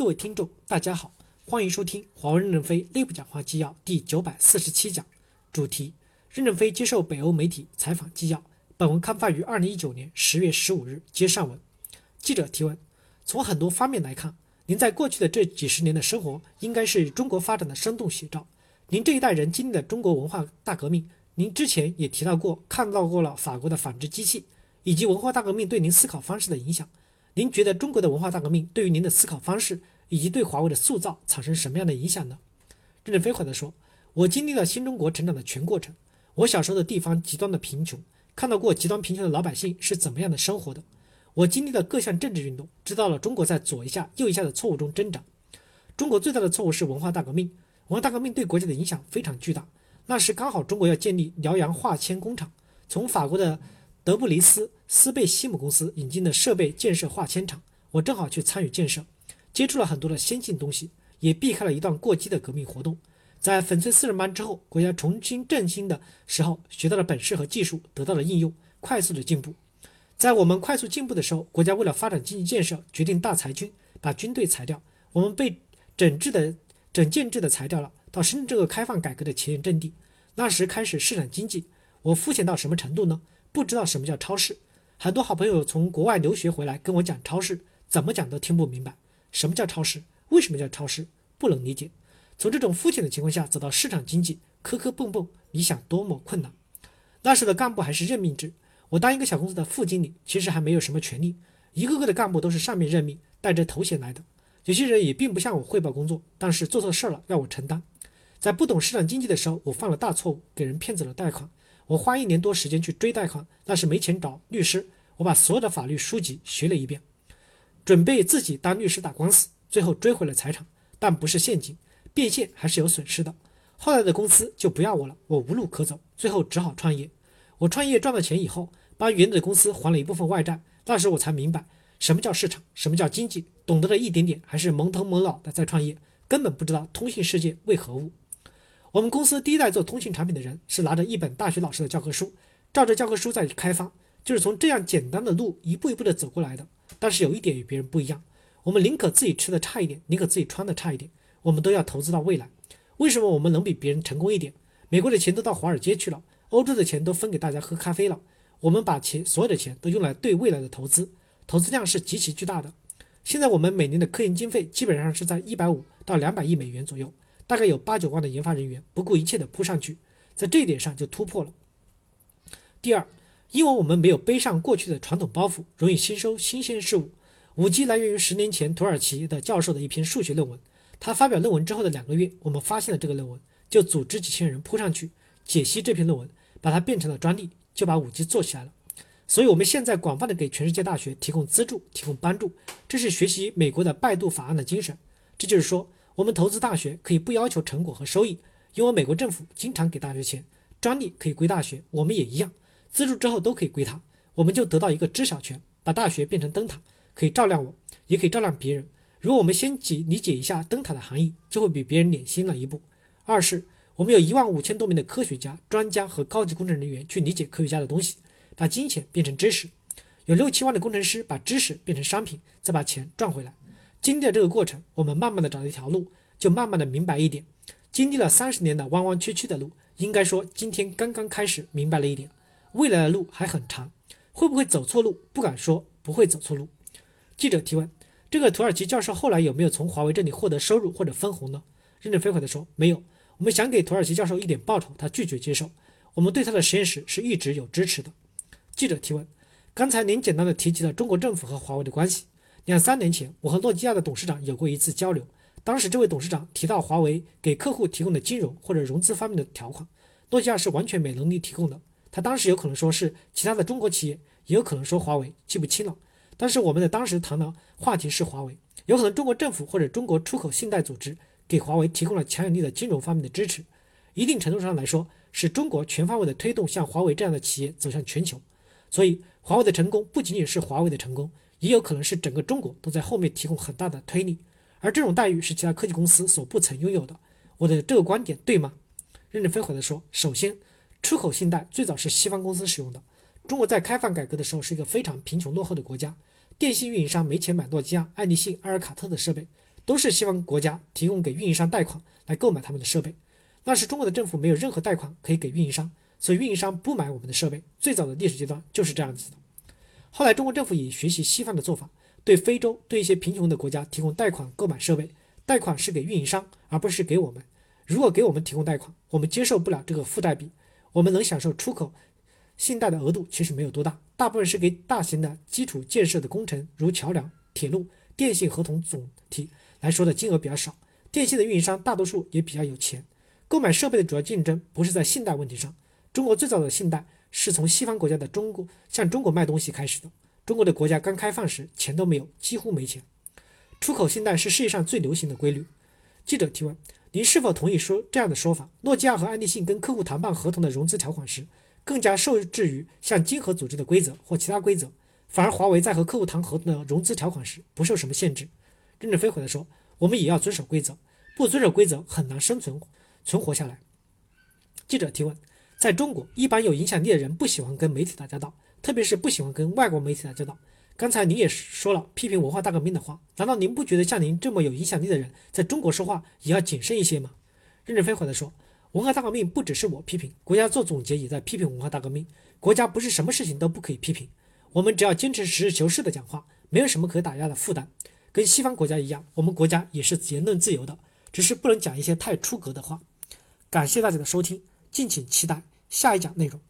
各位听众，大家好，欢迎收听华为任正非内部讲话纪要第九百四十七讲，主题：任正非接受北欧媒体采访纪要。本文刊发于二零一九年十月十五日。接上文，记者提问：从很多方面来看，您在过去的这几十年的生活，应该是中国发展的生动写照。您这一代人经历了中国文化大革命，您之前也提到过，看到过了法国的纺织机器，以及文化大革命对您思考方式的影响。您觉得中国的文化大革命对于您的思考方式以及对华为的塑造产生什么样的影响呢？任正非回答说：“我经历了新中国成长的全过程。我小时候的地方极端的贫穷，看到过极端贫穷的老百姓是怎么样的生活的。我经历了各项政治运动，知道了中国在左一下右一下的错误中挣扎。中国最大的错误是文化大革命，文化大革命对国家的影响非常巨大。那时刚好中国要建立辽阳化纤工厂，从法国的。”德布里斯斯贝西姆公司引进的设备建设化纤厂，我正好去参与建设，接触了很多的先进东西，也避开了一段过激的革命活动。在粉碎四人帮之后，国家重新振兴的时候，学到了本事和技术得到了应用，快速的进步。在我们快速进步的时候，国家为了发展经济建设，决定大裁军，把军队裁掉，我们被整治的整建制的裁掉了，到深圳这个开放改革的前沿阵地。那时开始市场经济，我肤浅到什么程度呢？不知道什么叫超市，很多好朋友从国外留学回来跟我讲超市，怎么讲都听不明白。什么叫超市？为什么叫超市？不能理解。从这种肤浅的情况下走到市场经济，磕磕碰碰，你想多么困难？那时的干部还是任命制，我当一个小公司的副经理，其实还没有什么权利，一个个的干部都是上面任命，带着头衔来的。有些人也并不向我汇报工作，但是做错事了要我承担。在不懂市场经济的时候，我犯了大错误，给人骗走了贷款。我花一年多时间去追贷款，那是没钱找律师。我把所有的法律书籍学了一遍，准备自己当律师打官司，最后追回了财产，但不是现金，变现还是有损失的。后来的公司就不要我了，我无路可走，最后只好创业。我创业赚了钱以后，帮原的公司还了一部分外债。那时我才明白什么叫市场，什么叫经济，懂得了一点点，还是懵头懵脑的在创业，根本不知道通信世界为何物。我们公司第一代做通信产品的人是拿着一本大学老师的教科书，照着教科书在开发，就是从这样简单的路一步一步的走过来的。但是有一点与别人不一样，我们宁可自己吃的差一点，宁可自己穿的差一点，我们都要投资到未来。为什么我们能比别人成功一点？美国的钱都到华尔街去了，欧洲的钱都分给大家喝咖啡了，我们把钱所有的钱都用来对未来的投资，投资量是极其巨大的。现在我们每年的科研经费基本上是在一百五到两百亿美元左右。大概有八九万的研发人员不顾一切的扑上去，在这一点上就突破了。第二，因为我们没有背上过去的传统包袱，容易吸收新鲜事物。五 G 来源于十年前土耳其的教授的一篇数学论文，他发表论文之后的两个月，我们发现了这个论文，就组织几千人扑上去解析这篇论文，把它变成了专利，就把五 G 做起来了。所以，我们现在广泛的给全世界大学提供资助、提供帮助，这是学习美国的拜杜法案的精神。这就是说。我们投资大学可以不要求成果和收益，因为美国政府经常给大学钱，专利可以归大学，我们也一样，资助之后都可以归他，我们就得到一个知晓权，把大学变成灯塔，可以照亮我，也可以照亮别人。如果我们先解理解一下灯塔的含义，就会比别人领先了一步。二是，我们有一万五千多名的科学家、专家和高级工程人员去理解科学家的东西，把金钱变成知识；有六七万的工程师把知识变成商品，再把钱赚回来。经历了这个过程，我们慢慢的找到一条路，就慢慢的明白一点。经历了三十年的弯弯曲曲的路，应该说今天刚刚开始明白了一点。未来的路还很长，会不会走错路？不敢说不会走错路。记者提问：这个土耳其教授后来有没有从华为这里获得收入或者分红呢？任正非回答说：没有。我们想给土耳其教授一点报酬，他拒绝接受。我们对他的实验室是一直有支持的。记者提问：刚才您简单的提及了中国政府和华为的关系。两三年前，我和诺基亚的董事长有过一次交流。当时，这位董事长提到华为给客户提供的金融或者融资方面的条款，诺基亚是完全没能力提供的。他当时有可能说是其他的中国企业，也有可能说华为，记不清了。但是我们的当时谈的话题是华为，有可能中国政府或者中国出口信贷组织给华为提供了强有力的金融方面的支持。一定程度上来说，是中国全方位的推动像华为这样的企业走向全球。所以，华为的成功不仅仅是华为的成功。也有可能是整个中国都在后面提供很大的推力，而这种待遇是其他科技公司所不曾拥有的。我的这个观点对吗？任正非回答说：首先，出口信贷最早是西方公司使用的。中国在开放改革的时候是一个非常贫穷落后的国家，电信运营商没钱买诺基亚、爱立信、阿尔卡特的设备，都是西方国家提供给运营商贷款来购买他们的设备。那时中国的政府没有任何贷款可以给运营商，所以运营商不买我们的设备。最早的历史阶段就是这样子的。后来中国政府也学习西方的做法，对非洲、对一些贫穷的国家提供贷款购买设备，贷款是给运营商，而不是给我们。如果给我们提供贷款，我们接受不了这个负债比，我们能享受出口信贷的额度其实没有多大，大部分是给大型的基础建设的工程，如桥梁、铁路、电信合同总体来说的金额比较少。电信的运营商大多数也比较有钱。购买设备的主要竞争不是在信贷问题上。中国最早的信贷是从西方国家的中国向中国卖东西开始的。中国的国家刚开放时钱都没有，几乎没钱。出口信贷是世界上最流行的规律。记者提问：您是否同意说这样的说法？诺基亚和安立信跟客户谈判合同的融资条款时，更加受制于像金合组织的规则或其他规则，反而华为在和客户谈合同的融资条款时不受什么限制。任正非回答说：我们也要遵守规则，不遵守规则很难生存。存活下来。记者提问：在中国，一般有影响力的人不喜欢跟媒体打交道，特别是不喜欢跟外国媒体打交道。刚才您也说了批评文化大革命的话，难道您不觉得像您这么有影响力的人在中国说话也要谨慎一些吗？任正非回答说：文化大革命不只是我批评，国家做总结也在批评文化大革命。国家不是什么事情都不可以批评，我们只要坚持实事求是的讲话，没有什么可打压的负担。跟西方国家一样，我们国家也是言论自由的，只是不能讲一些太出格的话。感谢大家的收听，敬请期待下一讲内容。